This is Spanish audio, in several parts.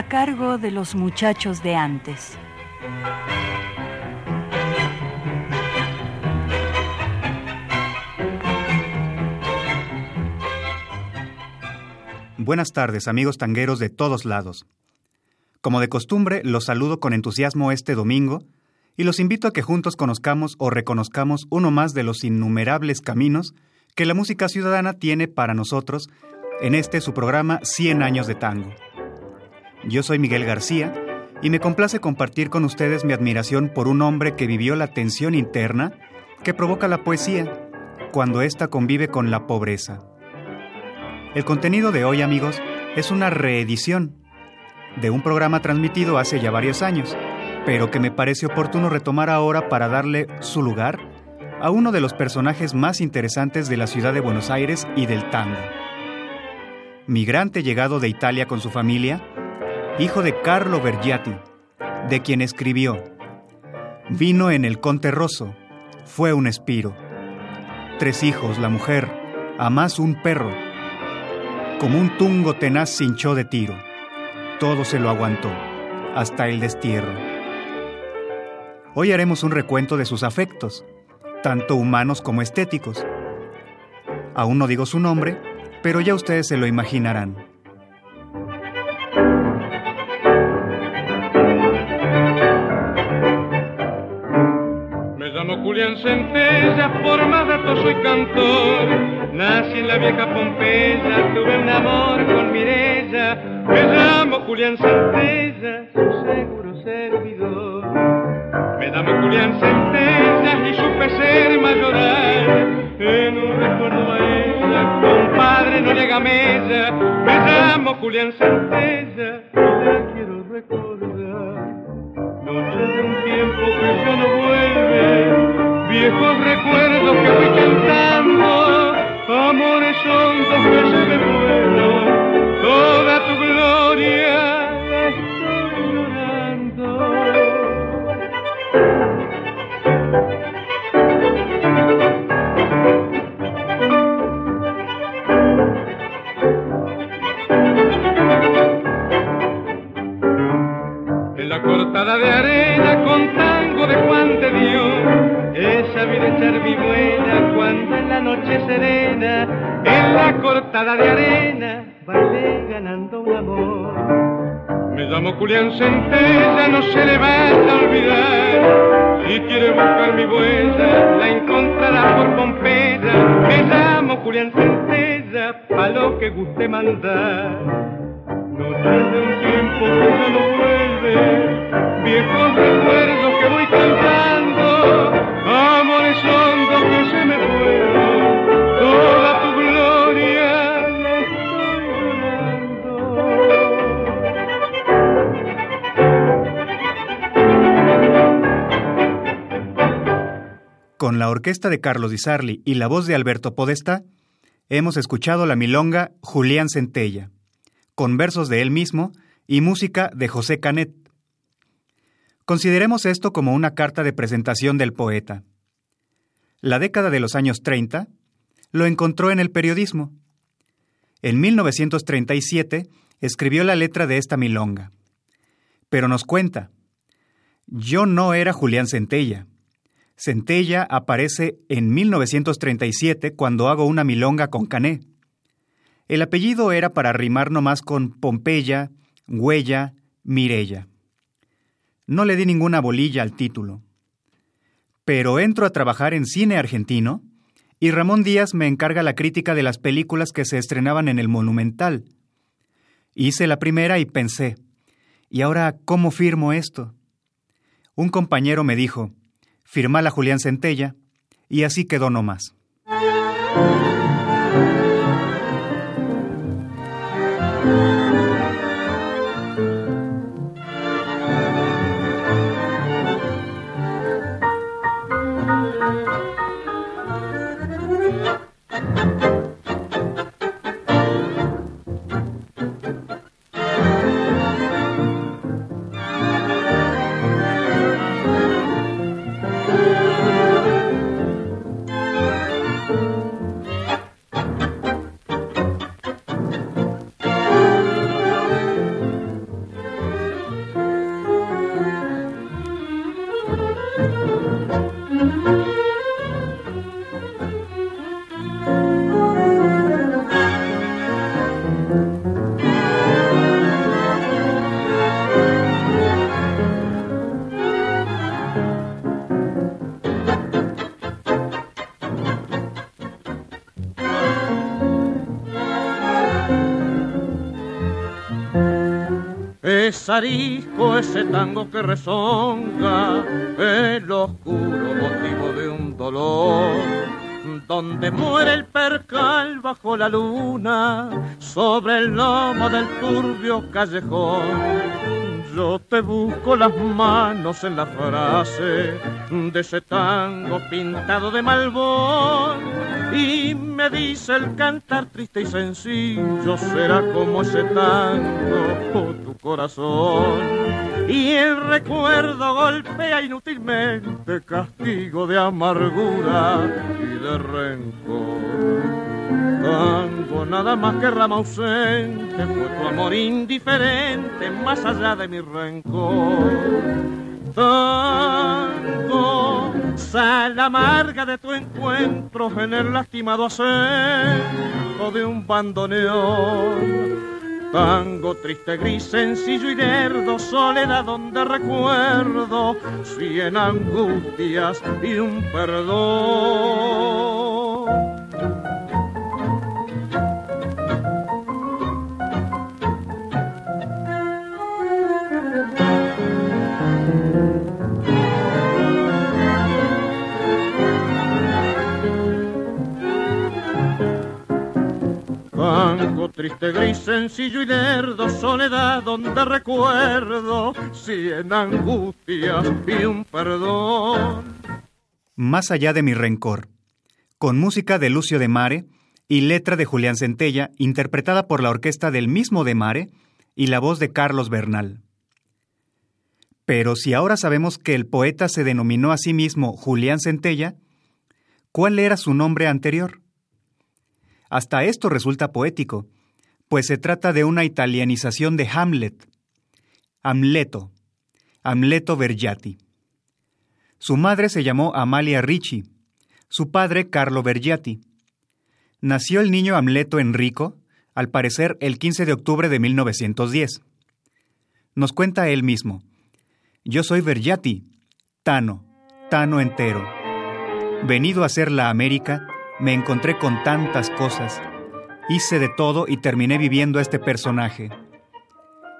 A cargo de los muchachos de antes. Buenas tardes, amigos tangueros de todos lados. Como de costumbre, los saludo con entusiasmo este domingo y los invito a que juntos conozcamos o reconozcamos uno más de los innumerables caminos que la música ciudadana tiene para nosotros en este su programa 100 años de tango. Yo soy Miguel García y me complace compartir con ustedes mi admiración por un hombre que vivió la tensión interna que provoca la poesía cuando ésta convive con la pobreza. El contenido de hoy, amigos, es una reedición de un programa transmitido hace ya varios años, pero que me parece oportuno retomar ahora para darle su lugar a uno de los personajes más interesantes de la ciudad de Buenos Aires y del tango. Migrante llegado de Italia con su familia, hijo de Carlo Bergiati, de quien escribió, Vino en el Conte Rosso, fue un espiro. Tres hijos, la mujer, a más un perro. Como un tungo tenaz se de tiro. Todo se lo aguantó, hasta el destierro. Hoy haremos un recuento de sus afectos, tanto humanos como estéticos. Aún no digo su nombre, pero ya ustedes se lo imaginarán. Julián Centella, por más datos soy cantor. Nací en la vieja Pompeya, tuve un amor con Mirella. Me llamo Julián Centella, su seguro servidor. Me llamo Julián Centella y supe ser mayoral. En un recuerdo a ella, compadre, no llega mella. Me llamo Julián Centella la quiero recordar. Noche de un tiempo que ya no vuelve viejos recuerdos que voy cantando, amores hondos que se me fueron, toda tu gloria estoy llorando. En la cortada de arena con tango de Juan de Dios echar mi buena cuando en la noche serena, en la cortada de arena, bailé ganando un amor. Me llamo Julián Centella, no se le va a olvidar. Si quiere buscar mi buena, la encontrará por Pompeya. Me llamo Julián Centella, pa' lo que guste mandar. Noche de un tiempo que no vuelve, viejos recuerdos que voy cantando Con la orquesta de Carlos Di Sarli y la voz de Alberto Podesta, hemos escuchado la milonga Julián Centella, con versos de él mismo y música de José Canet. Consideremos esto como una carta de presentación del poeta. La década de los años 30 lo encontró en el periodismo. En 1937 escribió la letra de esta milonga. Pero nos cuenta, yo no era Julián Centella. Centella aparece en 1937 cuando hago una milonga con Cané. El apellido era para rimar nomás con Pompeya, Huella, Mirella. No le di ninguna bolilla al título. Pero entro a trabajar en cine argentino y Ramón Díaz me encarga la crítica de las películas que se estrenaban en el Monumental. Hice la primera y pensé, ¿y ahora cómo firmo esto? Un compañero me dijo, firmala Julián Centella, y así quedó nomás. Arisco, ese tango que rezonga, el oscuro motivo de un dolor donde muere el percal bajo la luna, sobre el lomo del turbio callejón. Yo te busco las manos en la frase de ese tango pintado de malvón y me dice el cantar triste y sencillo será como ese tango corazón y el recuerdo golpea inútilmente castigo de amargura y de rencor Tango nada más que rama ausente, fue tu amor indiferente, más allá de mi rencor. Tango, sal amarga de tu encuentro en el lastimado acento de un bandoneón. Tango triste, gris, sencillo y lerdo, soledad donde recuerdo cien angustias y un perdón. Triste, gris, sencillo y lerdo, soledad donde recuerdo cien angustias y un perdón. Más allá de mi rencor, con música de Lucio de Mare y letra de Julián Centella, interpretada por la orquesta del mismo de Mare y la voz de Carlos Bernal. Pero si ahora sabemos que el poeta se denominó a sí mismo Julián Centella, ¿cuál era su nombre anterior? Hasta esto resulta poético, pues se trata de una italianización de Hamlet, Amleto, Amleto Vergiati. Su madre se llamó Amalia Ricci, su padre Carlo Vergiati. Nació el niño Amleto Enrico, al parecer el 15 de octubre de 1910. Nos cuenta él mismo, yo soy Vergiati, Tano, Tano entero. Venido a ser la América, me encontré con tantas cosas. Hice de todo y terminé viviendo este personaje.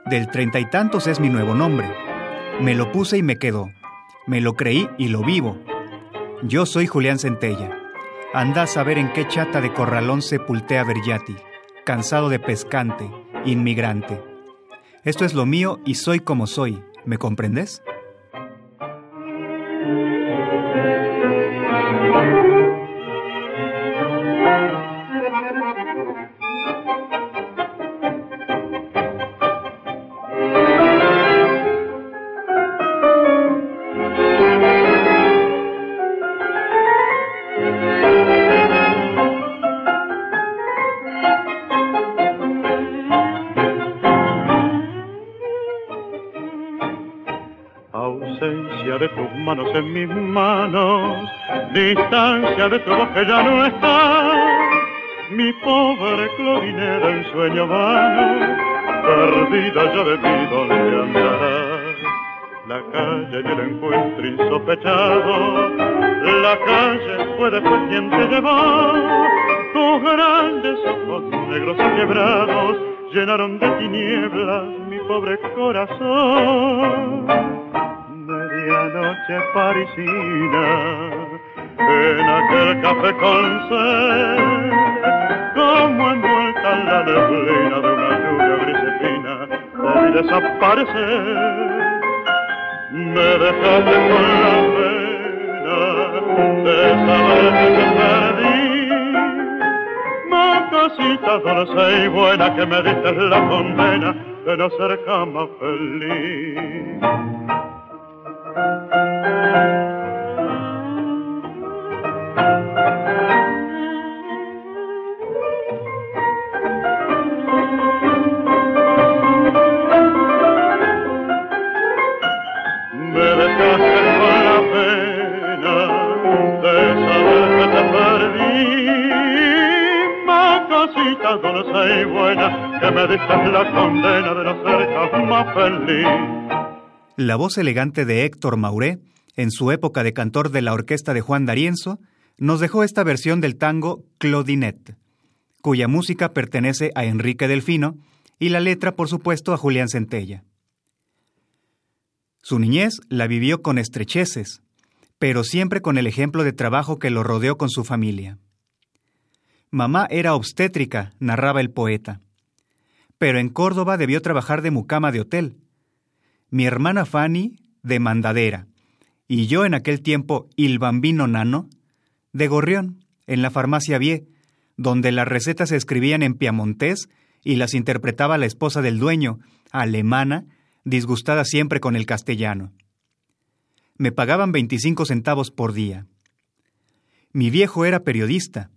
Del treinta y tantos es mi nuevo nombre. Me lo puse y me quedó. Me lo creí y lo vivo. Yo soy Julián Centella. Anda a saber en qué chata de corralón sepulté a Vergiati, cansado de pescante, inmigrante. Esto es lo mío y soy como soy. ¿Me comprendes? En mis manos, distancia de tu voz que ya no está. Mi pobre clorinera en sueño vano, perdida ya de ti donde andará. La calle y el encuentro insospechado, la calle fue después quien te llevó. Tus grandes ojos negros y quebrados llenaron de tinieblas mi pobre corazón noche parisina, en aquel café con sed, como envuelta en la neblina de una lluvia grisefina, vi desaparecer. Me dejaste con la pena de saber que te perdí. Macosita dulce y buena que me diste la condena de no ser jamás feliz. La voz elegante de Héctor Mauré, en su época de cantor de la orquesta de Juan D'Arienzo, nos dejó esta versión del tango Claudinette, cuya música pertenece a Enrique Delfino y la letra, por supuesto, a Julián Centella. Su niñez la vivió con estrecheces, pero siempre con el ejemplo de trabajo que lo rodeó con su familia. Mamá era obstétrica, narraba el poeta. Pero en Córdoba debió trabajar de mucama de hotel. Mi hermana Fanny, de mandadera. Y yo en aquel tiempo, il bambino nano, de gorrión, en la farmacia Vie, donde las recetas se escribían en piamontés y las interpretaba la esposa del dueño, alemana, disgustada siempre con el castellano. Me pagaban 25 centavos por día. Mi viejo era periodista.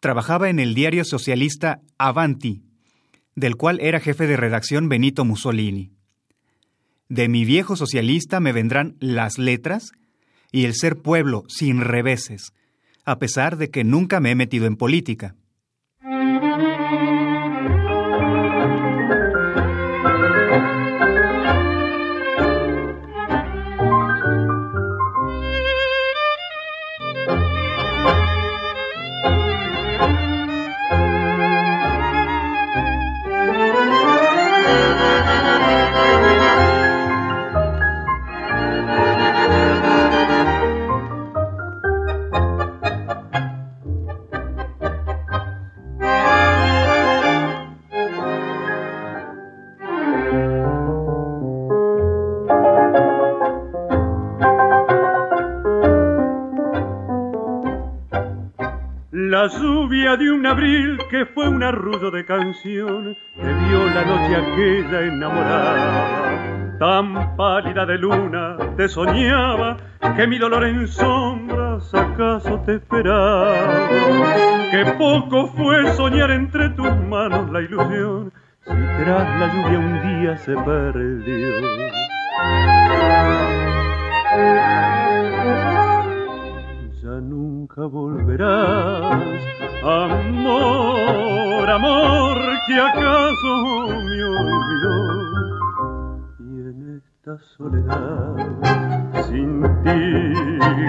Trabajaba en el diario socialista Avanti, del cual era jefe de redacción Benito Mussolini. De mi viejo socialista me vendrán las letras y el ser pueblo sin reveses, a pesar de que nunca me he metido en política. Abril que fue un arrullo de canción que vio la noche aquella enamorada. Tan pálida de luna te soñaba que mi dolor en sombras acaso te esperaba. Que poco fue soñar entre tus manos la ilusión si tras la lluvia un día se perdió nunca volverás. Amor, amor, que acaso me olvidó. Y en esta soledad, sin ti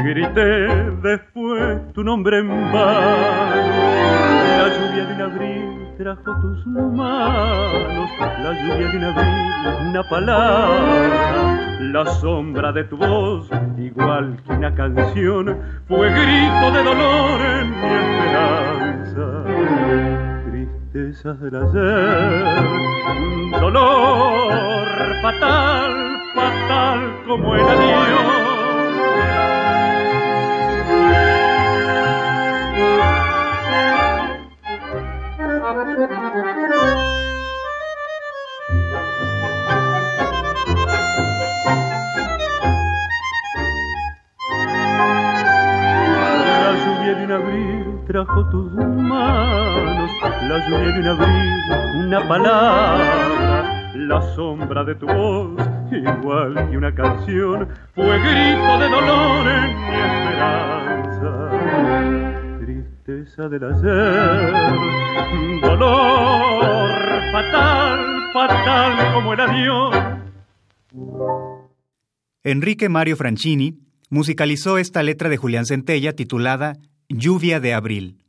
grité después tu nombre en vano. La lluvia de trajo tus manos, la lluvia de un abril, una palabra la sombra de tu voz, igual que una canción, fue grito de dolor en mi esperanza. Tristezas del ayer, dolor fatal, fatal como el adiós. Trajo tus manos, la lluvia de un abril, una palabra, la sombra de tu voz, igual que una canción, fue grito de dolor en mi esperanza. Dolor fatal, fatal como. Enrique Mario Franchini musicalizó esta letra de Julián Centella titulada Lluvia de Abril,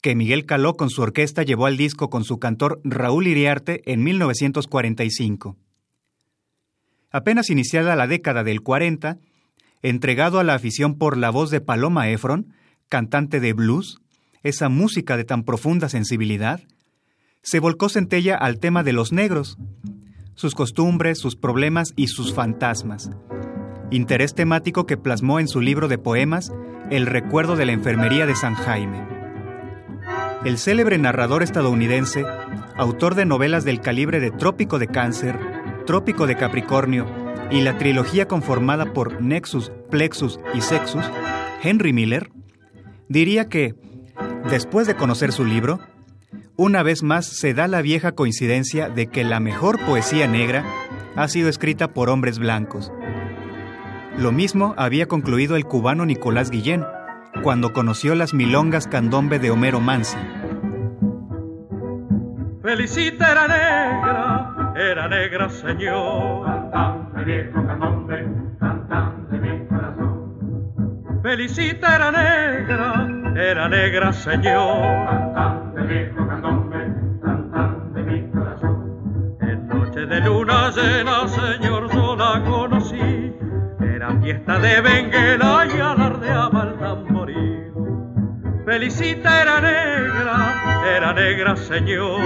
que Miguel Caló con su orquesta llevó al disco con su cantor Raúl Iriarte en 1945. Apenas iniciada la década del 40, entregado a la afición por la voz de Paloma Efron, cantante de blues, esa música de tan profunda sensibilidad, se volcó Centella al tema de los negros, sus costumbres, sus problemas y sus fantasmas, interés temático que plasmó en su libro de poemas El recuerdo de la enfermería de San Jaime. El célebre narrador estadounidense, autor de novelas del calibre de Trópico de Cáncer, Trópico de Capricornio y la trilogía conformada por Nexus, Plexus y Sexus, Henry Miller, diría que, después de conocer su libro, una vez más se da la vieja coincidencia de que la mejor poesía negra ha sido escrita por hombres blancos lo mismo había concluido el cubano Nicolás Guillén, cuando conoció las milongas candombe de Homero Mansi. Felicita era negra, era negra señor. Cantante viejo candombe, cantante mi corazón. Felicita era negra, era negra señor. Cantante viejo candombe, cantante mi corazón. En noche de luna llena, señor, yo la conocí fiesta de Benguela y alardeaba el tamboril. Felicita era negra, era negra señor.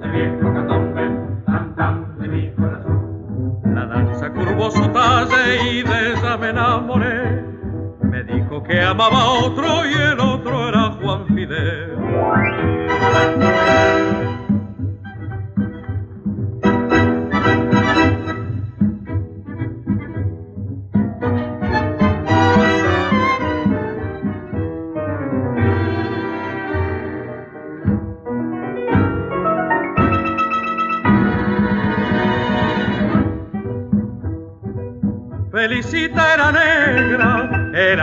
de viejo de mi corazón. La danza curvó su talle y de ella me enamoré. Me dijo que amaba a otro y el otro era Juan Fidel.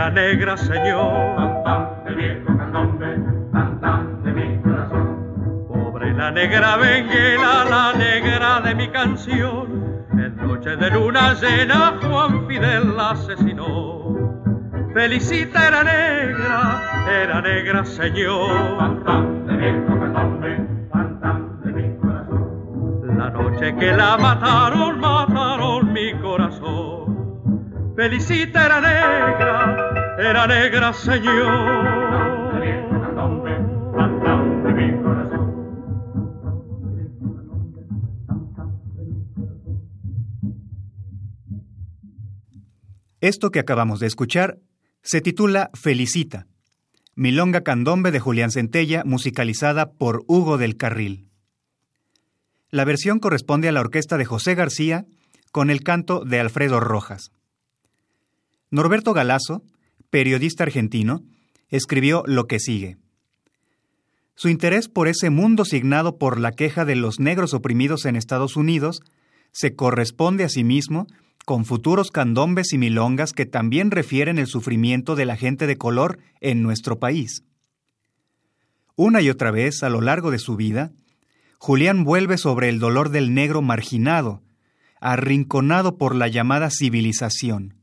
Negra, era negra señor. de viejo candombe, de mi corazón. Pobre la negra Benguela, la negra de mi canción. En noche de luna llena Juan Fidel la asesinó. Felicita era negra, era negra señor. de viejo candombe, de mi corazón. La noche que la mataron, mataron mi corazón. Felicita era negra, era negra señor. Esto que acabamos de escuchar se titula Felicita, Milonga Candombe de Julián Centella, musicalizada por Hugo del Carril. La versión corresponde a la orquesta de José García con el canto de Alfredo Rojas. Norberto Galazo, periodista argentino, escribió lo que sigue. Su interés por ese mundo signado por la queja de los negros oprimidos en Estados Unidos se corresponde asimismo con futuros candombes y milongas que también refieren el sufrimiento de la gente de color en nuestro país. Una y otra vez, a lo largo de su vida, Julián vuelve sobre el dolor del negro marginado, arrinconado por la llamada civilización.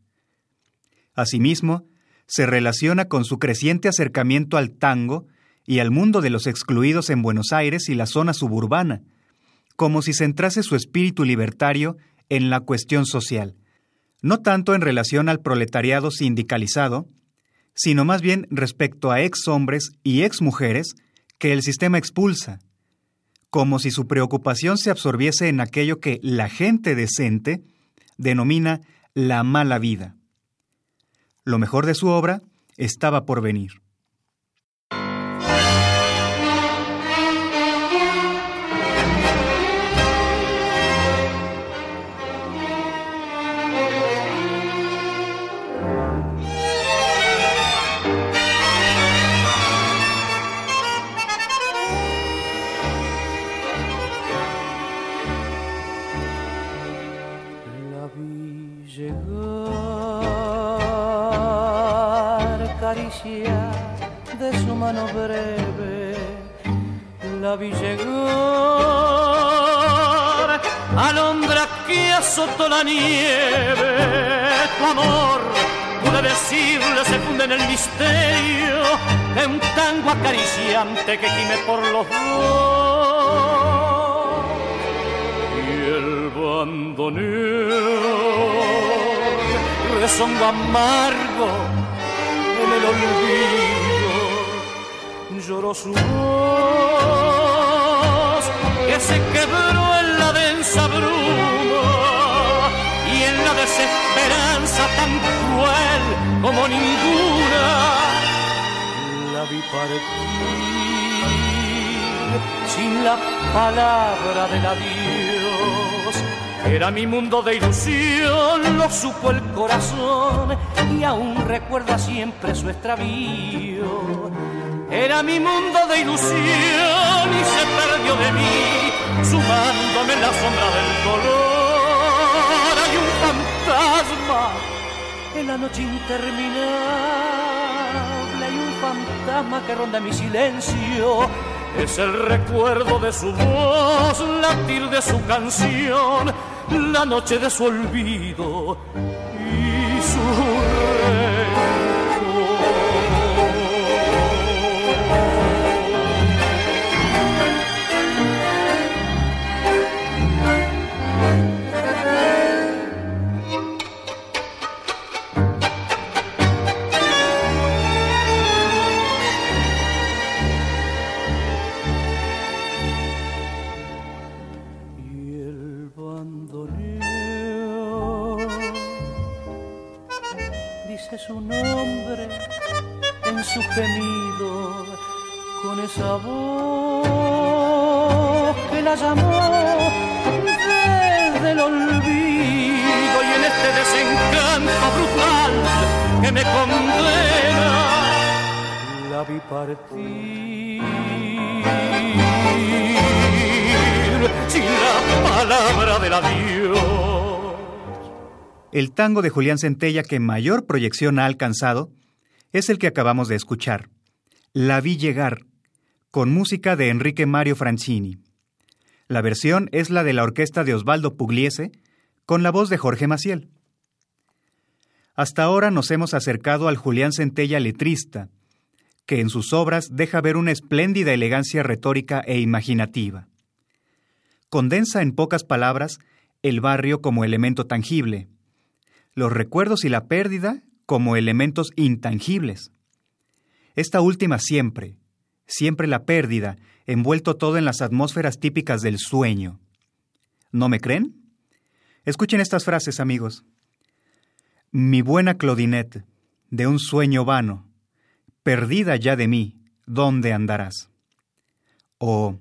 Asimismo, se relaciona con su creciente acercamiento al tango y al mundo de los excluidos en Buenos Aires y la zona suburbana, como si centrase su espíritu libertario en la cuestión social, no tanto en relación al proletariado sindicalizado, sino más bien respecto a ex hombres y ex mujeres que el sistema expulsa, como si su preocupación se absorbiese en aquello que la gente decente denomina la mala vida. Lo mejor de su obra estaba por venir. Mano breve. La vi llegar, alondra que azotó la nieve. Tu amor, pude decirle, se funde en el misterio de un tango acariciante que gime por los dos y el bandoneón rezongo amargo en el olvido lloró su voz que se quebró en la densa bruma y en la desesperanza tan cruel como ninguna la vi partir sin la palabra del adiós. Era mi mundo de ilusión, lo supo el corazón y aún recuerda siempre su extravío. Era mi mundo de ilusión y se perdió de mí, sumándome en la sombra del dolor. Hay un fantasma en la noche interminable, hay un fantasma que ronda mi silencio. Es el recuerdo de su voz, latir de su canción, la noche de su olvido voz que la llamó desde el olvido y en este desencanto brutal que me condena la vi partir sin la palabra del adiós. El tango de Julián Centella que mayor proyección ha alcanzado es el que acabamos de escuchar, La vi llegar, con música de Enrique Mario Francini. La versión es la de la orquesta de Osvaldo Pugliese, con la voz de Jorge Maciel. Hasta ahora nos hemos acercado al Julián Centella letrista, que en sus obras deja ver una espléndida elegancia retórica e imaginativa. Condensa en pocas palabras el barrio como elemento tangible, los recuerdos y la pérdida como elementos intangibles. Esta última siempre, siempre la pérdida, envuelto todo en las atmósferas típicas del sueño. ¿No me creen? Escuchen estas frases, amigos. Mi buena Claudinette, de un sueño vano, perdida ya de mí, ¿dónde andarás? O,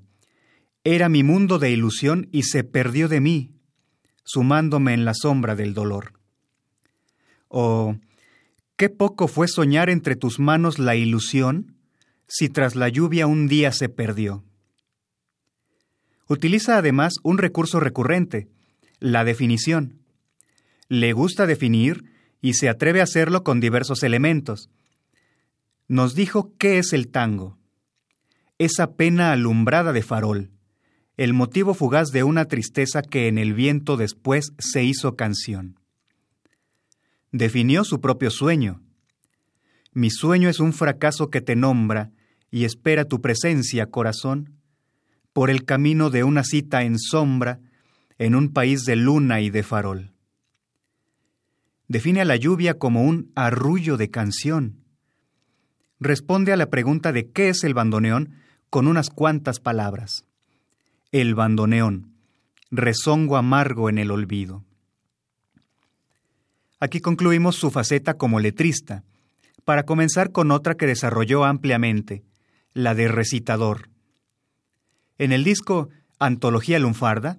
era mi mundo de ilusión y se perdió de mí, sumándome en la sombra del dolor. O, qué poco fue soñar entre tus manos la ilusión, si tras la lluvia un día se perdió. Utiliza además un recurso recurrente, la definición. Le gusta definir y se atreve a hacerlo con diversos elementos, nos dijo qué es el tango. Esa pena alumbrada de farol, el motivo fugaz de una tristeza que en el viento después se hizo canción. Definió su propio sueño. Mi sueño es un fracaso que te nombra y espera tu presencia, corazón, por el camino de una cita en sombra en un país de luna y de farol. Define a la lluvia como un arrullo de canción responde a la pregunta de qué es el bandoneón con unas cuantas palabras. El bandoneón, rezongo amargo en el olvido. Aquí concluimos su faceta como letrista, para comenzar con otra que desarrolló ampliamente, la de recitador. En el disco Antología Lunfarda,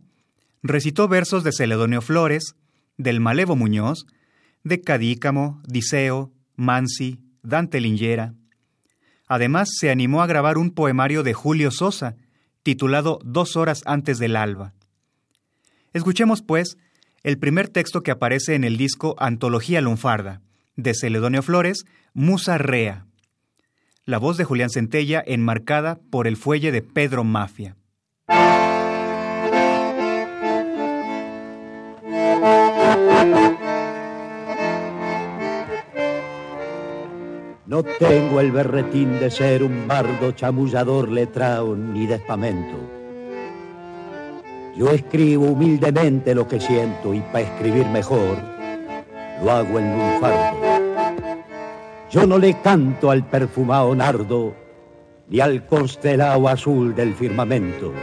recitó versos de Celedonio Flores, del Malevo Muñoz, de Cadícamo, Diceo, Mansi, Dante Lingera, Además, se animó a grabar un poemario de Julio Sosa, titulado Dos horas antes del alba. Escuchemos, pues, el primer texto que aparece en el disco Antología Lunfarda, de Celedonio Flores, Musa Rea. La voz de Julián Centella enmarcada por el fuelle de Pedro Mafia. No tengo el berretín de ser un bardo chamullador letrao ni de espamento. Yo escribo humildemente lo que siento y para escribir mejor lo hago en un fardo. Yo no le canto al perfumado nardo ni al constelado azul del firmamento.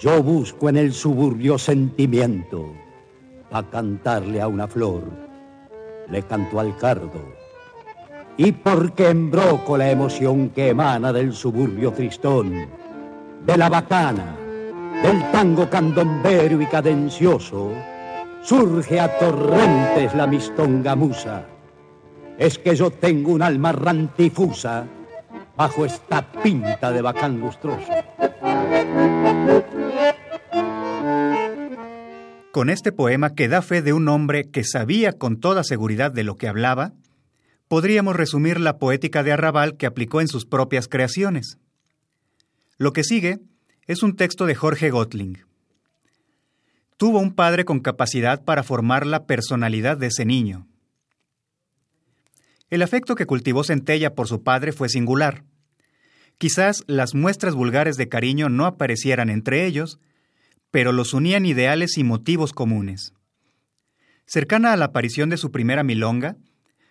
Yo busco en el suburbio sentimiento para cantarle a una flor. Le canto al cardo y porque embroco la emoción que emana del suburbio tristón, de la bacana, del tango candombero y cadencioso, surge a torrentes la mistonga musa. Es que yo tengo un alma rantifusa bajo esta pinta de bacán lustroso. Con este poema que da fe de un hombre que sabía con toda seguridad de lo que hablaba, podríamos resumir la poética de Arrabal que aplicó en sus propias creaciones. Lo que sigue es un texto de Jorge Gotling. Tuvo un padre con capacidad para formar la personalidad de ese niño. El afecto que cultivó Centella por su padre fue singular. Quizás las muestras vulgares de cariño no aparecieran entre ellos, pero los unían ideales y motivos comunes. Cercana a la aparición de su primera milonga,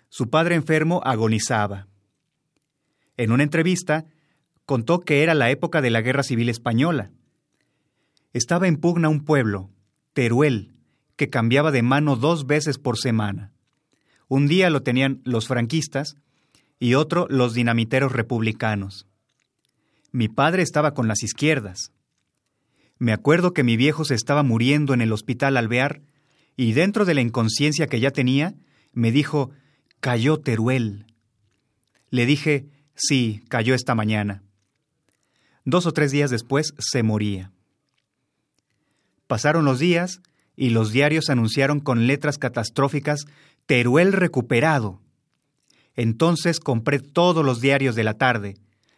su padre enfermo agonizaba. En una entrevista, contó que era la época de la Guerra Civil Española. Estaba en pugna un pueblo, Teruel, que cambiaba de mano dos veces por semana. Un día lo tenían los franquistas y otro los dinamiteros republicanos. Mi padre estaba con las izquierdas. Me acuerdo que mi viejo se estaba muriendo en el hospital alvear y dentro de la inconsciencia que ya tenía, me dijo, cayó Teruel. Le dije, sí, cayó esta mañana. Dos o tres días después se moría. Pasaron los días y los diarios anunciaron con letras catastróficas Teruel recuperado. Entonces compré todos los diarios de la tarde,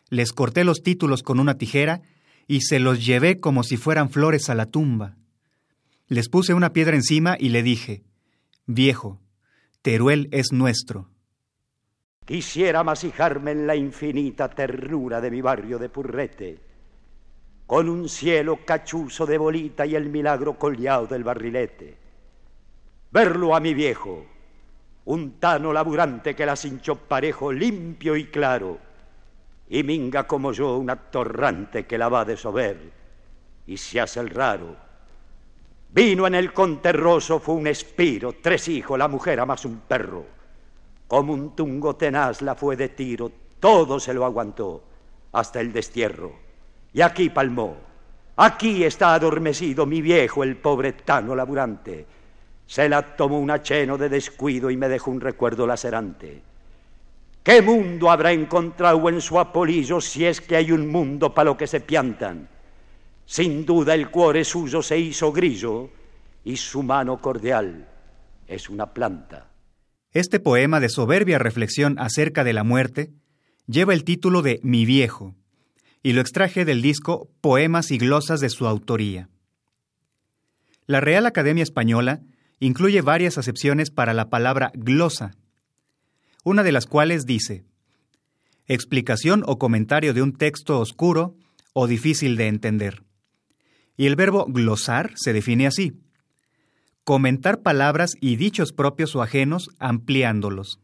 les corté los títulos con una tijera y se los llevé como si fueran flores a la tumba. Les puse una piedra encima y le dije, Viejo, Teruel es nuestro. Quisiera masijarme en la infinita ternura de mi barrio de Purrete con un cielo cachuzo de bolita y el milagro colleado del barrilete. Verlo a mi viejo, un tano laburante que las hinchó parejo, limpio y claro, y minga como yo un torrante que la va de sober y se hace el raro. Vino en el conterroso, fue un espiro, tres hijos, la mujer a más un perro. Como un tungo tenaz la fue de tiro, todo se lo aguantó, hasta el destierro. Y aquí palmó. Aquí está adormecido mi viejo, el pobre tano laburante. Se la tomó un acheno de descuido y me dejó un recuerdo lacerante. ¿Qué mundo habrá encontrado en su apolillo si es que hay un mundo para lo que se piantan? Sin duda el cuore suyo se hizo grillo y su mano cordial es una planta. Este poema de soberbia reflexión acerca de la muerte lleva el título de Mi viejo y lo extraje del disco Poemas y Glosas de su autoría. La Real Academia Española incluye varias acepciones para la palabra glosa, una de las cuales dice, explicación o comentario de un texto oscuro o difícil de entender. Y el verbo glosar se define así, comentar palabras y dichos propios o ajenos ampliándolos.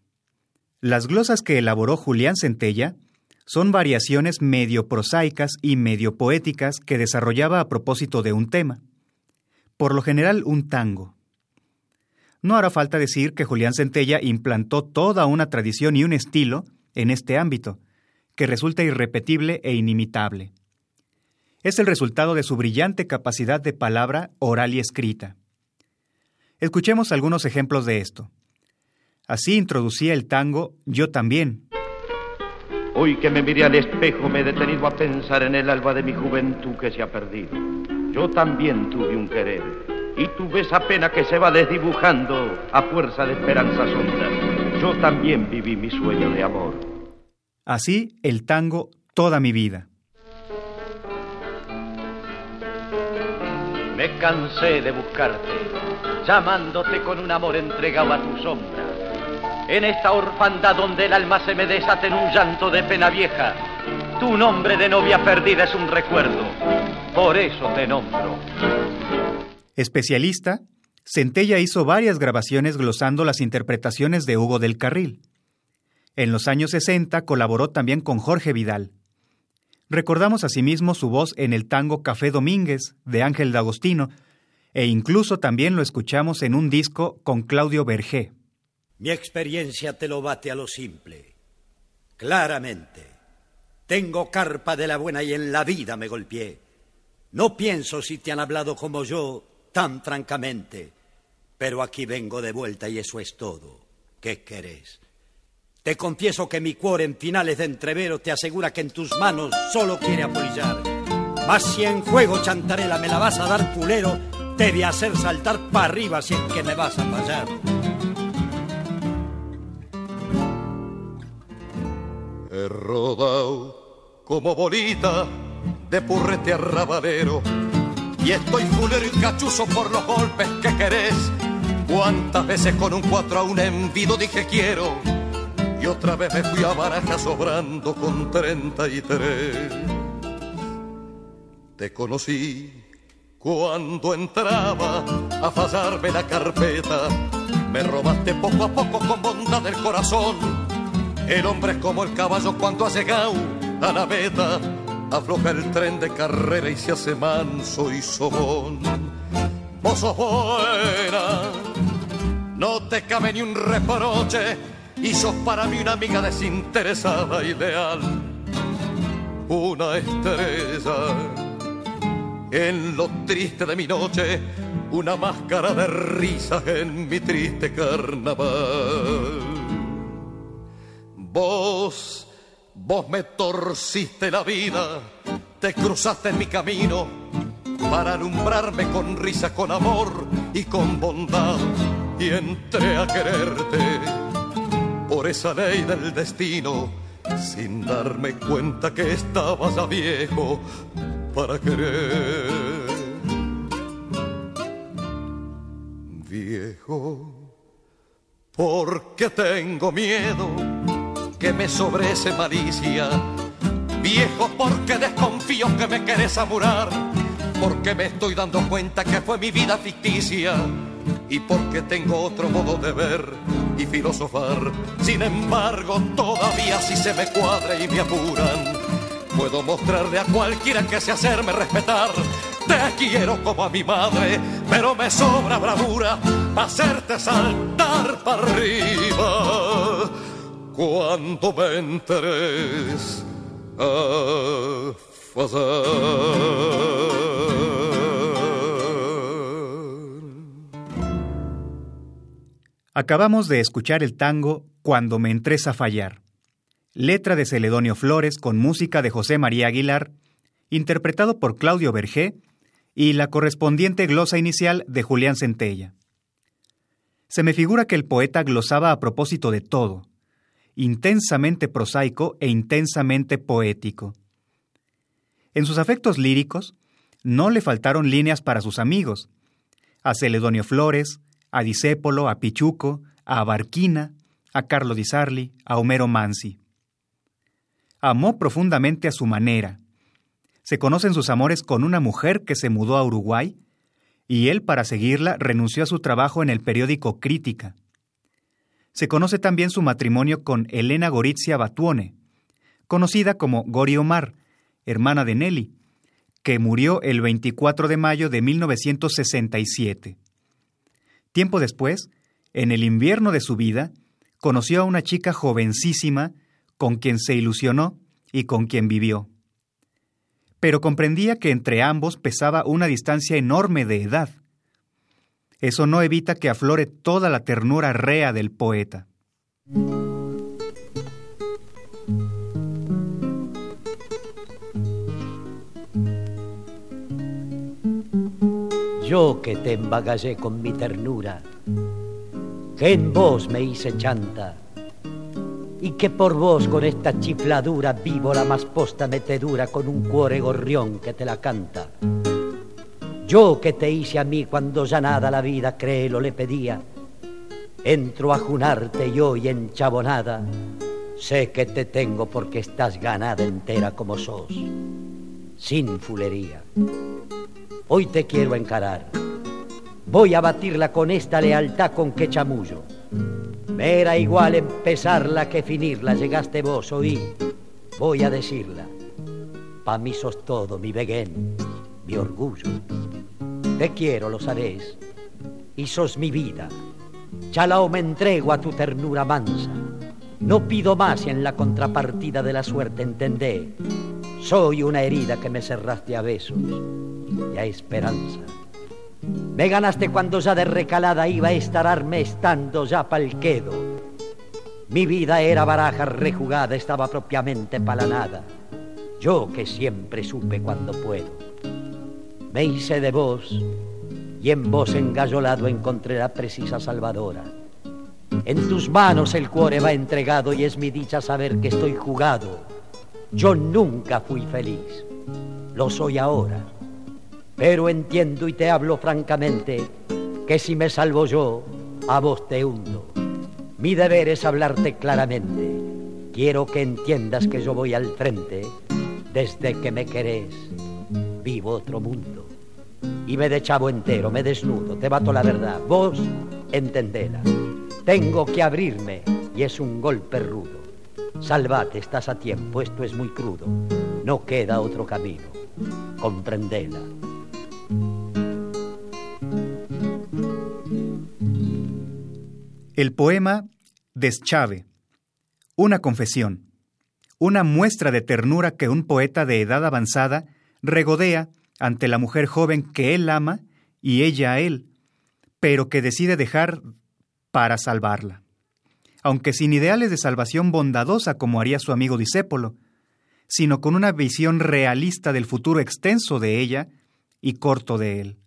Las glosas que elaboró Julián Centella son variaciones medio prosaicas y medio poéticas que desarrollaba a propósito de un tema, por lo general un tango. No hará falta decir que Julián Centella implantó toda una tradición y un estilo en este ámbito, que resulta irrepetible e inimitable. Es el resultado de su brillante capacidad de palabra oral y escrita. Escuchemos algunos ejemplos de esto. Así introducía el tango Yo también, Hoy que me miré al espejo me he detenido a pensar en el alba de mi juventud que se ha perdido. Yo también tuve un querer y tuve esa pena que se va desdibujando a fuerza de esperanzas hondas. Yo también viví mi sueño de amor. Así el tango toda mi vida. Me cansé de buscarte, llamándote con un amor entregado a tu sombra en esta orfandad donde el alma se me desata en un llanto de pena vieja. Tu nombre de novia perdida es un recuerdo, por eso te nombro. Especialista, Centella hizo varias grabaciones glosando las interpretaciones de Hugo del Carril. En los años 60 colaboró también con Jorge Vidal. Recordamos asimismo su voz en el tango Café Domínguez de Ángel D'Agostino, e incluso también lo escuchamos en un disco con Claudio Bergé. Mi experiencia te lo bate a lo simple. Claramente. Tengo carpa de la buena y en la vida me golpeé. No pienso si te han hablado como yo, tan francamente. Pero aquí vengo de vuelta y eso es todo. ¿Qué querés? Te confieso que mi cuore en finales de entrevero te asegura que en tus manos solo quiere apoyar. Mas si en juego chantarela me la vas a dar pulero, te voy a hacer saltar para arriba si es que me vas a fallar. He rodado como bolita de purrete arrabalero y estoy fulero y cachuzo por los golpes que querés. Cuántas veces con un cuatro a un envido dije quiero y otra vez me fui a baraja sobrando con treinta y tres. Te conocí cuando entraba a fallarme la carpeta, me robaste poco a poco con bondad del corazón el hombre es como el caballo cuando ha llegado a la meta, afloja el tren de carrera y se hace manso y sobón. Vos sos buena, no te cabe ni un reproche y sos para mí una amiga desinteresada ideal, una estrella en lo triste de mi noche, una máscara de risas en mi triste carnaval. Vos, vos me torciste la vida, te cruzaste en mi camino para alumbrarme con risa, con amor y con bondad. Y entré a quererte por esa ley del destino, sin darme cuenta que estabas ya viejo para querer. Viejo, porque tengo miedo que me sobrese malicia. Viejo, porque desconfío que me querés amurar. Porque me estoy dando cuenta que fue mi vida ficticia. Y porque tengo otro modo de ver y filosofar. Sin embargo, todavía si se me cuadra y me apuran Puedo mostrarle a cualquiera que se hacerme respetar. Te quiero como a mi madre, pero me sobra bravura para hacerte saltar para arriba. Cuando me enteres a Acabamos de escuchar el tango Cuando me entres a fallar letra de Celedonio Flores con música de José María Aguilar, interpretado por Claudio Bergé, y la correspondiente glosa inicial de Julián Centella. Se me figura que el poeta glosaba a propósito de todo, intensamente prosaico e intensamente poético. En sus afectos líricos, no le faltaron líneas para sus amigos, a Celedonio Flores, a Disépolo, a Pichuco, a Barquina, a Carlo Di Sarli, a Homero Mansi amó profundamente a su manera. Se conocen sus amores con una mujer que se mudó a Uruguay y él, para seguirla, renunció a su trabajo en el periódico Crítica. Se conoce también su matrimonio con Elena Gorizia Batuone, conocida como Gori Omar, hermana de Nelly, que murió el 24 de mayo de 1967. Tiempo después, en el invierno de su vida, conoció a una chica jovencísima con quien se ilusionó y con quien vivió. Pero comprendía que entre ambos pesaba una distancia enorme de edad. Eso no evita que aflore toda la ternura rea del poeta. Yo que te embagallé con mi ternura, que en vos me hice chanta, y que por vos con esta chifladura vivo la más posta metedura con un cuore gorrión que te la canta. Yo que te hice a mí cuando ya nada la vida créelo le pedía, entro a junarte y hoy enchabonada, sé que te tengo porque estás ganada entera como sos, sin fulería. Hoy te quiero encarar, voy a batirla con esta lealtad con que chamullo. Me era igual empezarla que finirla, llegaste vos, oí, voy a decirla. Pa' mí sos todo, mi veguén, mi orgullo. Te quiero, lo sabés, y sos mi vida. Chalao me entrego a tu ternura mansa. No pido más y en la contrapartida de la suerte entendé. Soy una herida que me cerraste a besos y a esperanza. Me ganaste cuando ya de recalada iba a estararme estando ya pa'l quedo. Mi vida era baraja rejugada, estaba propiamente palanada. Yo que siempre supe cuando puedo. Me hice de vos y en vos engallolado encontré la precisa salvadora. En tus manos el cuore va entregado y es mi dicha saber que estoy jugado. Yo nunca fui feliz, lo soy ahora pero entiendo y te hablo francamente que si me salvo yo, a vos te hundo. Mi deber es hablarte claramente. Quiero que entiendas que yo voy al frente. Desde que me querés, vivo otro mundo. Y me de chavo entero, me desnudo, te bato la verdad. Vos, entendela. Tengo que abrirme y es un golpe rudo. Salvate, estás a tiempo, esto es muy crudo. No queda otro camino. Comprendela. El poema Deschave, una confesión, una muestra de ternura que un poeta de edad avanzada regodea ante la mujer joven que él ama y ella a él, pero que decide dejar para salvarla. Aunque sin ideales de salvación bondadosa como haría su amigo Disépolo, sino con una visión realista del futuro extenso de ella y corto de él.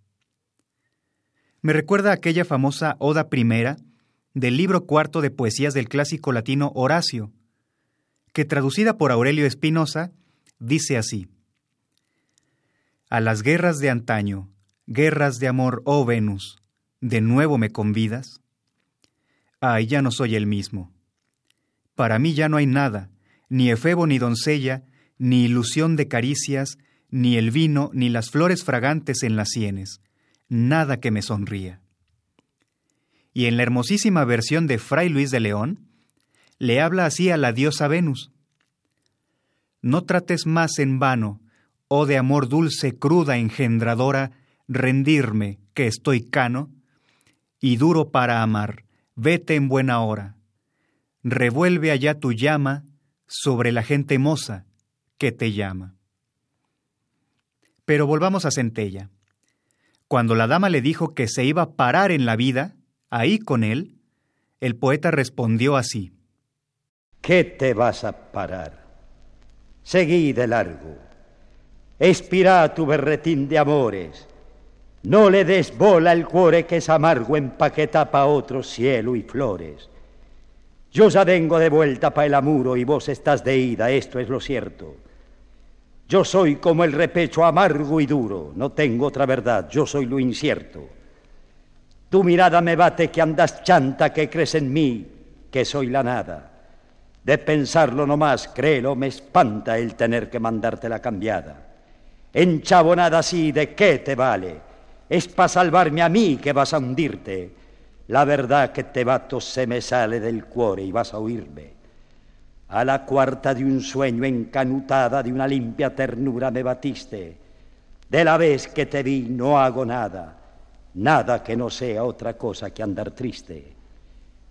Me recuerda aquella famosa Oda Primera del libro cuarto de poesías del clásico latino Horacio, que traducida por Aurelio Espinosa, dice así. A las guerras de antaño, guerras de amor, oh Venus, ¿de nuevo me convidas? Ay, ya no soy el mismo. Para mí ya no hay nada, ni efebo ni doncella, ni ilusión de caricias, ni el vino, ni las flores fragantes en las sienes, nada que me sonría. Y en la hermosísima versión de Fray Luis de León, le habla así a la diosa Venus. No trates más en vano, oh de amor dulce, cruda, engendradora, rendirme, que estoy cano, y duro para amar, vete en buena hora. Revuelve allá tu llama sobre la gente moza que te llama. Pero volvamos a Centella. Cuando la dama le dijo que se iba a parar en la vida, ahí con él, el poeta respondió así. ¿Qué te vas a parar? Seguí de largo. Espirá tu berretín de amores. No le des bola al cuore que es amargo empaqueta pa' otro cielo y flores. Yo ya vengo de vuelta pa' el amuro y vos estás de ida, esto es lo cierto. Yo soy como el repecho amargo y duro, no tengo otra verdad, yo soy lo incierto. Tu mirada me bate que andas chanta, que crees en mí, que soy la nada. De pensarlo nomás, créelo, me espanta el tener que mandarte la cambiada. Enchabonada así, ¿de qué te vale? Es para salvarme a mí que vas a hundirte. La verdad que te bato se me sale del cuore y vas a oírme. A la cuarta de un sueño encanutada de una limpia ternura me batiste. De la vez que te vi no hago nada, nada que no sea otra cosa que andar triste.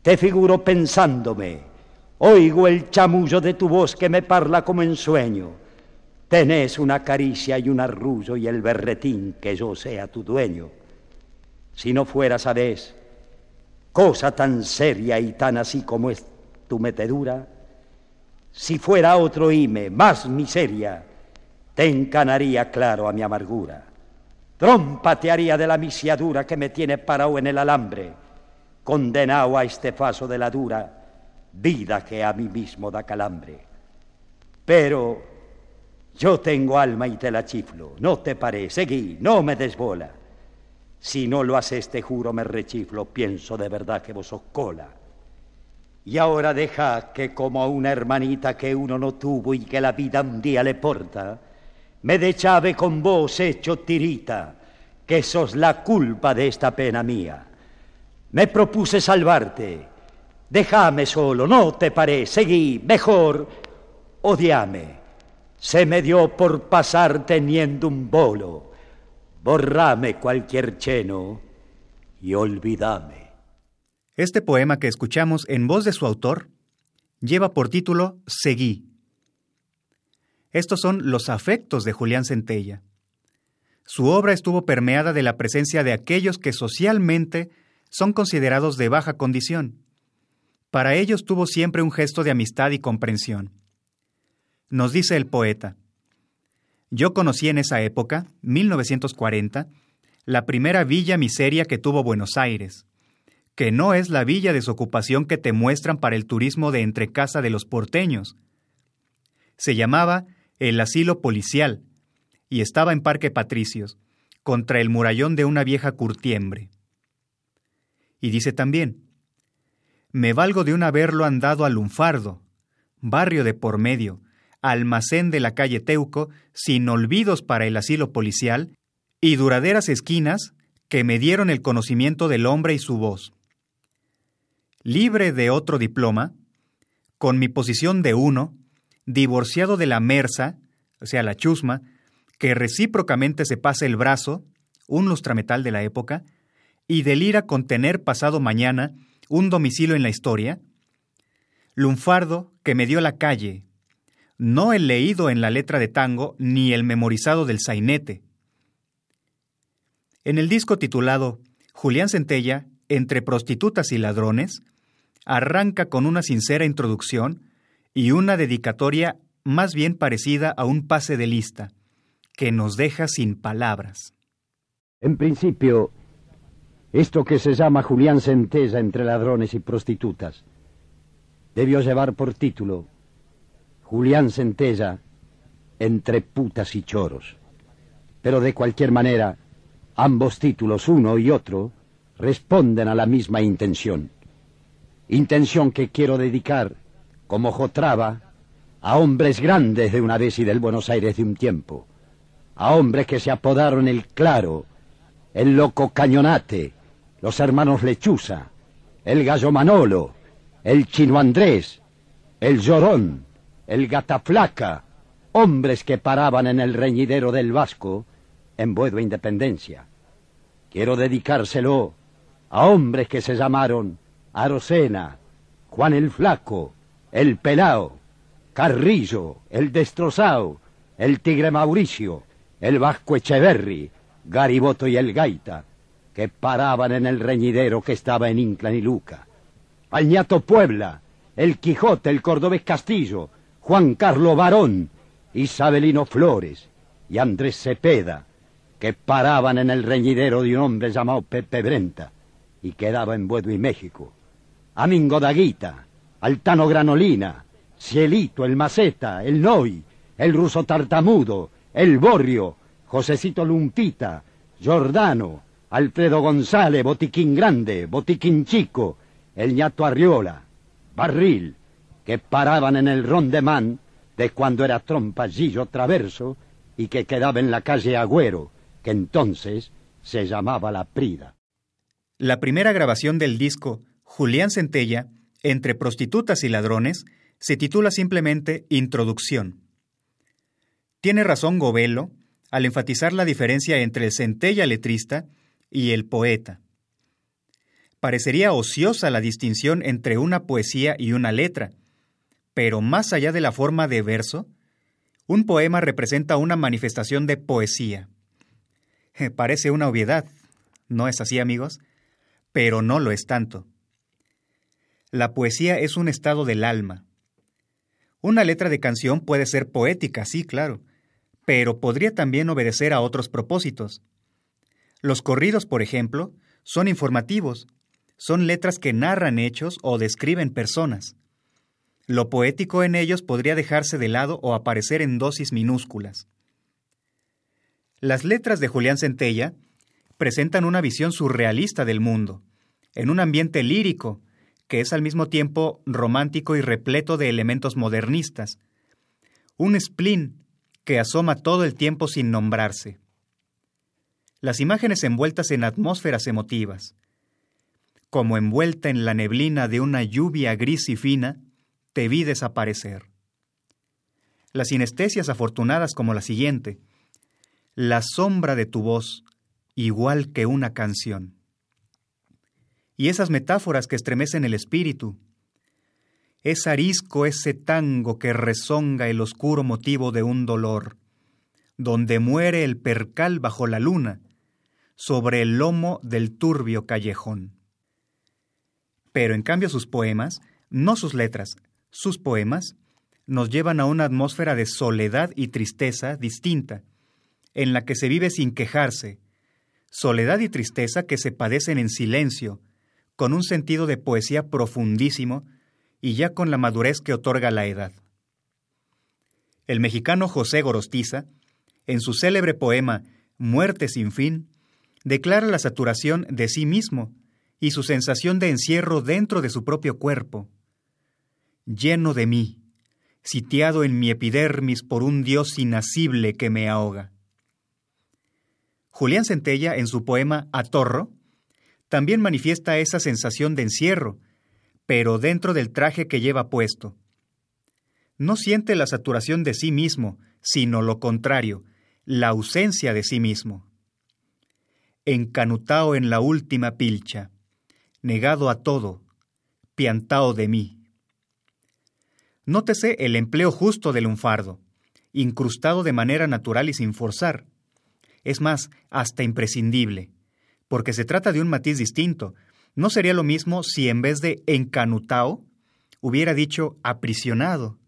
Te figuro pensándome, Oigo el chamullo de tu voz que me parla como en sueño. Tenés una caricia y un arrullo y el berretín que yo sea tu dueño. Si no fuera, sabes, cosa tan seria y tan así como es tu metedura, si fuera otro hime, más miseria, te encanaría claro a mi amargura. Trompa te haría de la misiadura que me tiene parado en el alambre, condenado a este paso de la dura vida que a mí mismo da calambre. Pero yo tengo alma y te la chiflo, no te paré, seguí, no me desbola. Si no lo haces, te juro, me rechiflo, pienso de verdad que vos sos cola. Y ahora deja que como a una hermanita que uno no tuvo y que la vida un día le porta, me dechave con vos hecho tirita, que sos la culpa de esta pena mía. Me propuse salvarte, Déjame solo, no te paré, seguí, mejor, odiame. Se me dio por pasar teniendo un bolo. Borrame cualquier cheno y olvidame. Este poema que escuchamos en voz de su autor lleva por título Seguí. Estos son los afectos de Julián Centella. Su obra estuvo permeada de la presencia de aquellos que socialmente son considerados de baja condición para ellos tuvo siempre un gesto de amistad y comprensión. Nos dice el poeta, yo conocí en esa época, 1940, la primera villa miseria que tuvo Buenos Aires, que no es la villa desocupación que te muestran para el turismo de entrecasa de los porteños. Se llamaba el asilo policial y estaba en Parque Patricios, contra el murallón de una vieja curtiembre. Y dice también, me valgo de un haberlo andado al lunfardo, barrio de por medio, almacén de la calle Teuco, sin olvidos para el asilo policial, y duraderas esquinas que me dieron el conocimiento del hombre y su voz. Libre de otro diploma, con mi posición de uno, divorciado de la mersa, o sea, la chusma, que recíprocamente se pasa el brazo, un lustrametal de la época, y delira con tener pasado mañana un domicilio en la historia? Lunfardo que me dio la calle, no el leído en la letra de tango ni el memorizado del sainete. En el disco titulado Julián Centella, entre prostitutas y ladrones, arranca con una sincera introducción y una dedicatoria más bien parecida a un pase de lista, que nos deja sin palabras. En principio, esto que se llama Julián Centella entre ladrones y prostitutas debió llevar por título Julián Centella entre putas y choros. Pero de cualquier manera, ambos títulos, uno y otro, responden a la misma intención. Intención que quiero dedicar, como Jotrava, a hombres grandes de una vez y del Buenos Aires de un tiempo, a hombres que se apodaron el Claro, el Loco Cañonate, los hermanos Lechuza, el Gallo Manolo, el Chino Andrés, el Llorón, el Gata Flaca, hombres que paraban en el reñidero del Vasco en Buedo Independencia. Quiero dedicárselo a hombres que se llamaron Arocena, Juan el Flaco, el Pelao, Carrillo, el Destrozao, el Tigre Mauricio, el Vasco Echeverri, Gariboto y el Gaita, que paraban en el reñidero que estaba en Inclán y Luca. Alñato Puebla, el Quijote, el Cordobés Castillo, Juan Carlos Barón, Isabelino Flores y Andrés Cepeda, que paraban en el reñidero de un hombre llamado Pepe Brenta y quedaba en Buedo y México. Amingo Daguita, Altano Granolina, Cielito, el Maceta, el Noi, el Ruso Tartamudo, el Borrio, Josecito Lumpita, Giordano, Alfredo González, Botiquín Grande, Botiquín Chico, el ñato Arriola, Barril, que paraban en el rondemán de cuando era trompallillo traverso y que quedaba en la calle Agüero, que entonces se llamaba La Prida. La primera grabación del disco Julián Centella, entre prostitutas y ladrones, se titula simplemente Introducción. Tiene razón Govelo al enfatizar la diferencia entre el centella letrista y el poeta. Parecería ociosa la distinción entre una poesía y una letra, pero más allá de la forma de verso, un poema representa una manifestación de poesía. Parece una obviedad, ¿no es así amigos? Pero no lo es tanto. La poesía es un estado del alma, una letra de canción puede ser poética, sí, claro, pero podría también obedecer a otros propósitos. Los corridos, por ejemplo, son informativos, son letras que narran hechos o describen personas. Lo poético en ellos podría dejarse de lado o aparecer en dosis minúsculas. Las letras de Julián Centella presentan una visión surrealista del mundo, en un ambiente lírico, que es al mismo tiempo romántico y repleto de elementos modernistas. Un spleen que asoma todo el tiempo sin nombrarse. Las imágenes envueltas en atmósferas emotivas. Como envuelta en la neblina de una lluvia gris y fina, te vi desaparecer. Las sinestesias afortunadas como la siguiente. La sombra de tu voz, igual que una canción y esas metáforas que estremecen el espíritu. Es arisco ese tango que rezonga el oscuro motivo de un dolor, donde muere el percal bajo la luna, sobre el lomo del turbio callejón. Pero en cambio sus poemas, no sus letras, sus poemas, nos llevan a una atmósfera de soledad y tristeza distinta, en la que se vive sin quejarse, soledad y tristeza que se padecen en silencio, con un sentido de poesía profundísimo y ya con la madurez que otorga la edad. El mexicano José Gorostiza, en su célebre poema Muerte sin fin, declara la saturación de sí mismo y su sensación de encierro dentro de su propio cuerpo. Lleno de mí, sitiado en mi epidermis por un dios inasible que me ahoga. Julián Centella, en su poema Atorro, también manifiesta esa sensación de encierro, pero dentro del traje que lleva puesto. No siente la saturación de sí mismo, sino lo contrario, la ausencia de sí mismo. Encanutao en la última pilcha, negado a todo, piantao de mí. Nótese el empleo justo del lunfardo, incrustado de manera natural y sin forzar. Es más, hasta imprescindible, porque se trata de un matiz distinto. No sería lo mismo si en vez de encanutao hubiera dicho aprisionado.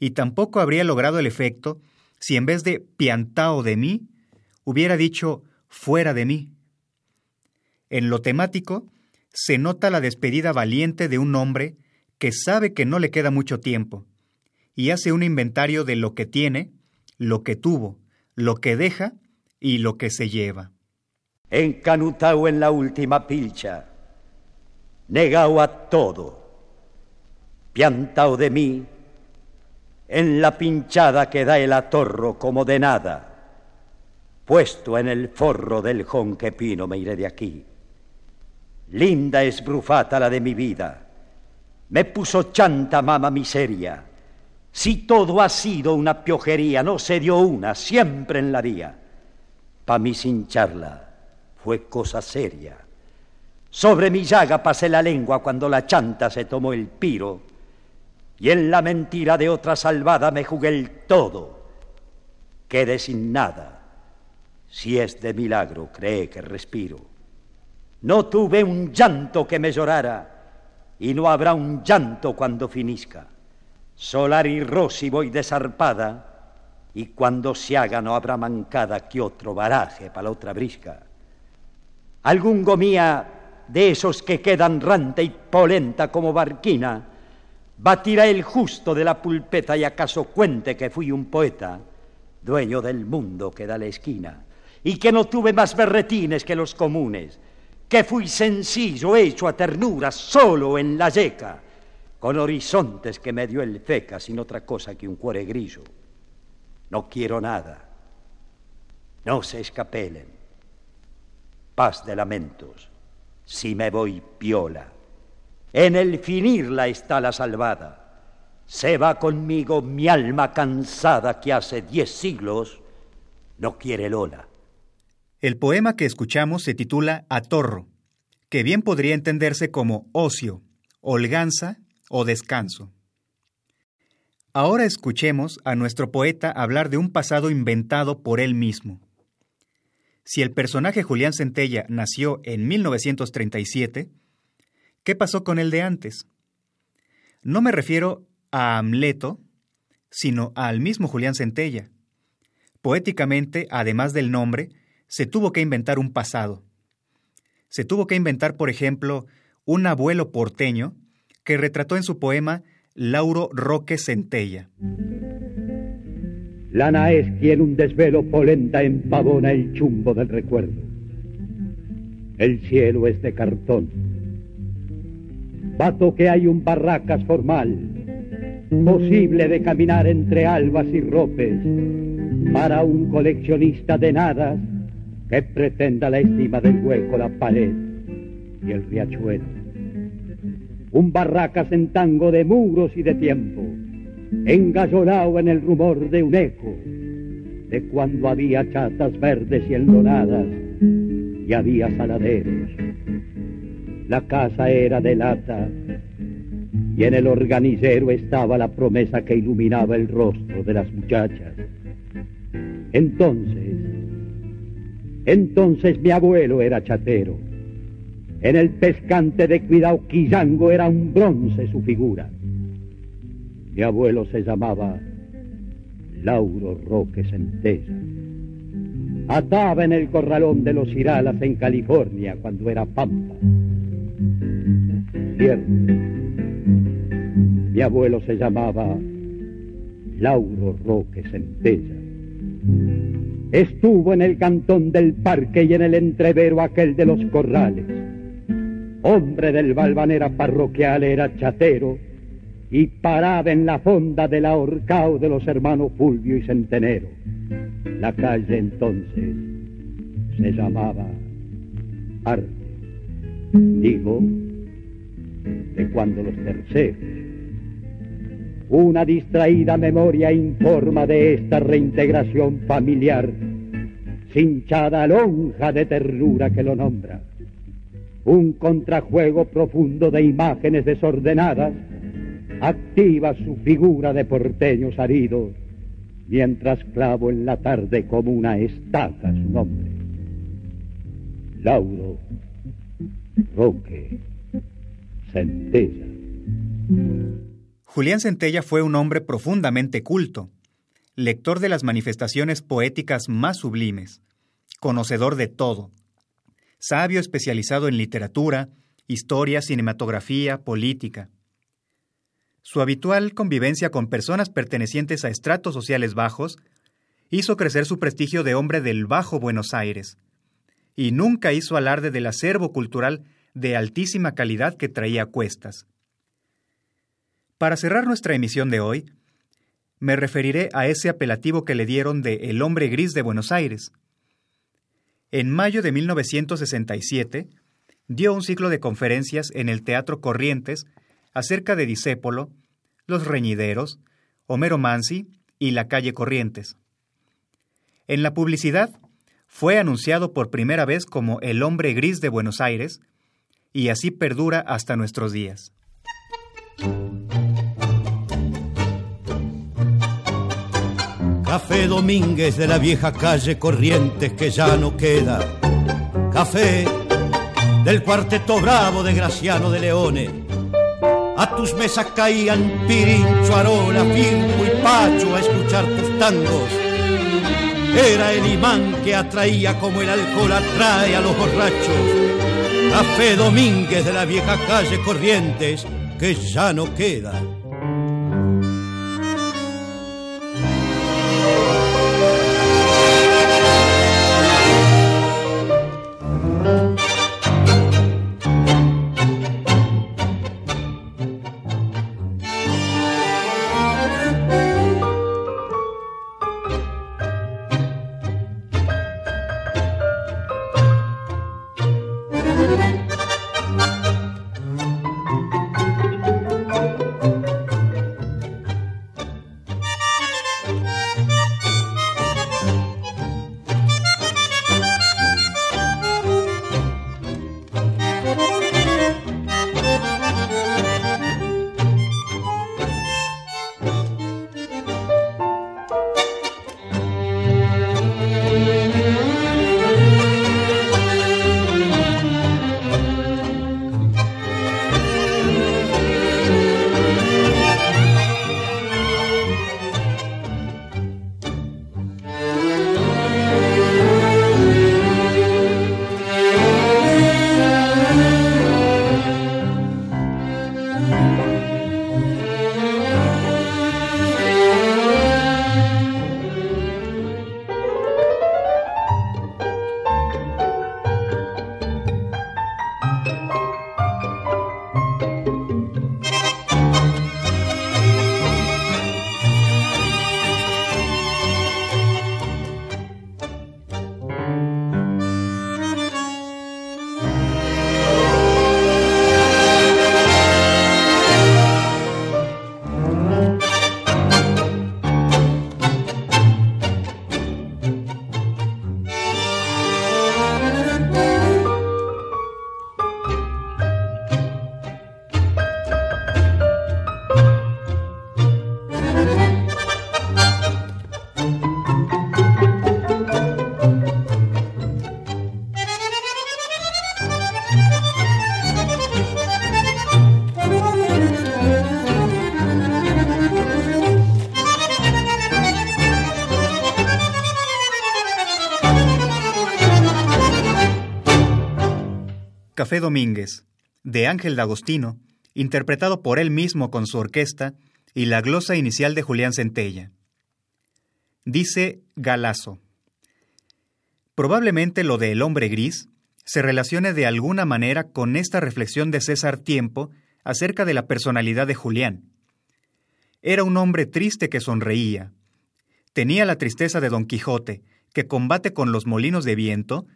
Y tampoco habría logrado el efecto si en vez de piantao de mí hubiera dicho fuera de mí. En lo temático se nota la despedida valiente de un hombre que sabe que no le queda mucho tiempo y hace un inventario de lo que tiene, lo que tuvo, lo que deja y lo que se lleva. Encanutao en la última pilcha, negao a todo, piantao de mí, en la pinchada que da el atorro como de nada, puesto en el forro del jonque pino me iré de aquí. Linda es brufata la de mi vida, me puso chanta mama miseria. Si todo ha sido una piojería, no se dio una, siempre en la vía. Pa' mí sin charla fue cosa seria. Sobre mi llaga pasé la lengua cuando la chanta se tomó el piro, y en la mentira de otra salvada me jugué el todo. Quedé sin nada. Si es de milagro, cree que respiro. No tuve un llanto que me llorara y no habrá un llanto cuando finisca. Solar y Rosy voy desarpada, y cuando se haga no habrá mancada que otro baraje para la otra brisca. Algún gomía de esos que quedan rante y polenta como barquina, batirá el justo de la pulpeta y acaso cuente que fui un poeta, dueño del mundo que da la esquina, y que no tuve más berretines que los comunes, que fui sencillo, hecho a ternura, solo en la yeca, con horizontes que me dio el feca, sin otra cosa que un cuore grillo. No quiero nada, no se escapelen. Paz de lamentos, si me voy piola. En el finirla está la salvada. Se va conmigo mi alma cansada que hace diez siglos no quiere Lola. El poema que escuchamos se titula Atorro, que bien podría entenderse como ocio, holganza o descanso. Ahora escuchemos a nuestro poeta hablar de un pasado inventado por él mismo. Si el personaje Julián Centella nació en 1937, ¿qué pasó con el de antes? No me refiero a Amleto, sino al mismo Julián Centella. Poéticamente, además del nombre, se tuvo que inventar un pasado. Se tuvo que inventar, por ejemplo, un abuelo porteño que retrató en su poema Lauro Roque Centella. Lana es quien un desvelo polenta empavona el chumbo del recuerdo. El cielo es de cartón. Vato que hay un barracas formal, posible de caminar entre albas y ropes, para un coleccionista de nadas que pretenda la estima del hueco, la pared y el riachuelo. Un barracas en tango de muros y de tiempo, engallolado en el rumor de un eco, de cuando había chatas verdes y enlonadas y había saladeros. La casa era de lata y en el organicero estaba la promesa que iluminaba el rostro de las muchachas. Entonces, entonces mi abuelo era chatero. En el pescante de cuidado Quillango era un bronce su figura. Mi abuelo se llamaba Lauro Roque Centella. Ataba en el corralón de los Iralas en California cuando era pampa. Cierto. Mi abuelo se llamaba Lauro Roque Centella. Estuvo en el cantón del parque y en el entrevero aquel de los corrales. Hombre del Balvanera parroquial era chatero y paraba en la fonda del ahorcao de los hermanos Fulvio y Centenero. La calle entonces se llamaba Arte. Digo, de cuando los terceros. Una distraída memoria informa de esta reintegración familiar, cinchada lonja de ternura que lo nombra. un contrajuego profundo de imágenes desordenadas, activa su figura de porteños aridos, mientras clavo en la tarde como una estaca su nombre. Lauro, Roque, Centella. Julián Centella fue un hombre profundamente culto, lector de las manifestaciones poéticas más sublimes, conocedor de todo, sabio especializado en literatura, historia, cinematografía, política. Su habitual convivencia con personas pertenecientes a estratos sociales bajos hizo crecer su prestigio de hombre del Bajo Buenos Aires, y nunca hizo alarde del acervo cultural de altísima calidad que traía a cuestas. Para cerrar nuestra emisión de hoy, me referiré a ese apelativo que le dieron de El hombre gris de Buenos Aires. En mayo de 1967, dio un ciclo de conferencias en el Teatro Corrientes acerca de Disépolo, Los Reñideros, Homero Mansi y la calle Corrientes. En la publicidad, fue anunciado por primera vez como el hombre gris de Buenos Aires, y así perdura hasta nuestros días. Café Domínguez de la vieja calle Corrientes que ya no queda. Café del cuarteto bravo de Graciano de Leone. A tus mesas caían Pirincho, Arola, Firmo y Pacho a escuchar tus tangos. Era el imán que atraía como el alcohol atrae a los borrachos. Café Domínguez de la vieja calle Corrientes que ya no queda. Domínguez, de Ángel D'Agostino, interpretado por él mismo con su orquesta, y la glosa inicial de Julián Centella. Dice Galazo. Probablemente lo de El hombre gris se relacione de alguna manera con esta reflexión de César Tiempo acerca de la personalidad de Julián. Era un hombre triste que sonreía. Tenía la tristeza de Don Quijote, que combate con los molinos de viento,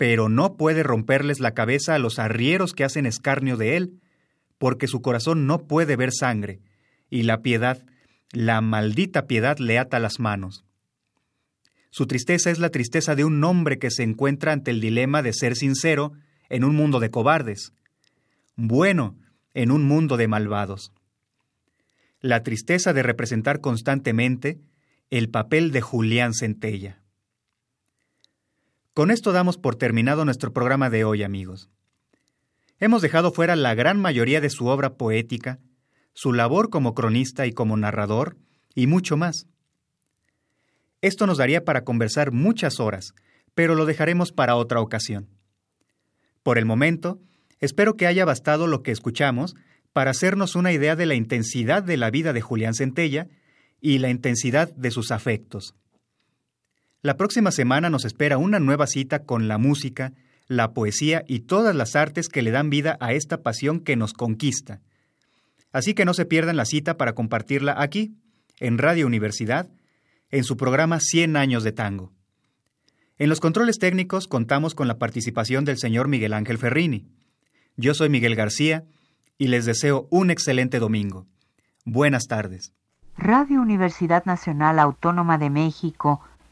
pero no puede romperles la cabeza a los arrieros que hacen escarnio de él, porque su corazón no puede ver sangre, y la piedad, la maldita piedad le ata las manos. Su tristeza es la tristeza de un hombre que se encuentra ante el dilema de ser sincero en un mundo de cobardes, bueno en un mundo de malvados. La tristeza de representar constantemente el papel de Julián Centella. Con esto damos por terminado nuestro programa de hoy, amigos. Hemos dejado fuera la gran mayoría de su obra poética, su labor como cronista y como narrador, y mucho más. Esto nos daría para conversar muchas horas, pero lo dejaremos para otra ocasión. Por el momento, espero que haya bastado lo que escuchamos para hacernos una idea de la intensidad de la vida de Julián Centella y la intensidad de sus afectos. La próxima semana nos espera una nueva cita con la música, la poesía y todas las artes que le dan vida a esta pasión que nos conquista. Así que no se pierdan la cita para compartirla aquí, en Radio Universidad, en su programa 100 años de tango. En los controles técnicos contamos con la participación del señor Miguel Ángel Ferrini. Yo soy Miguel García y les deseo un excelente domingo. Buenas tardes. Radio Universidad Nacional Autónoma de México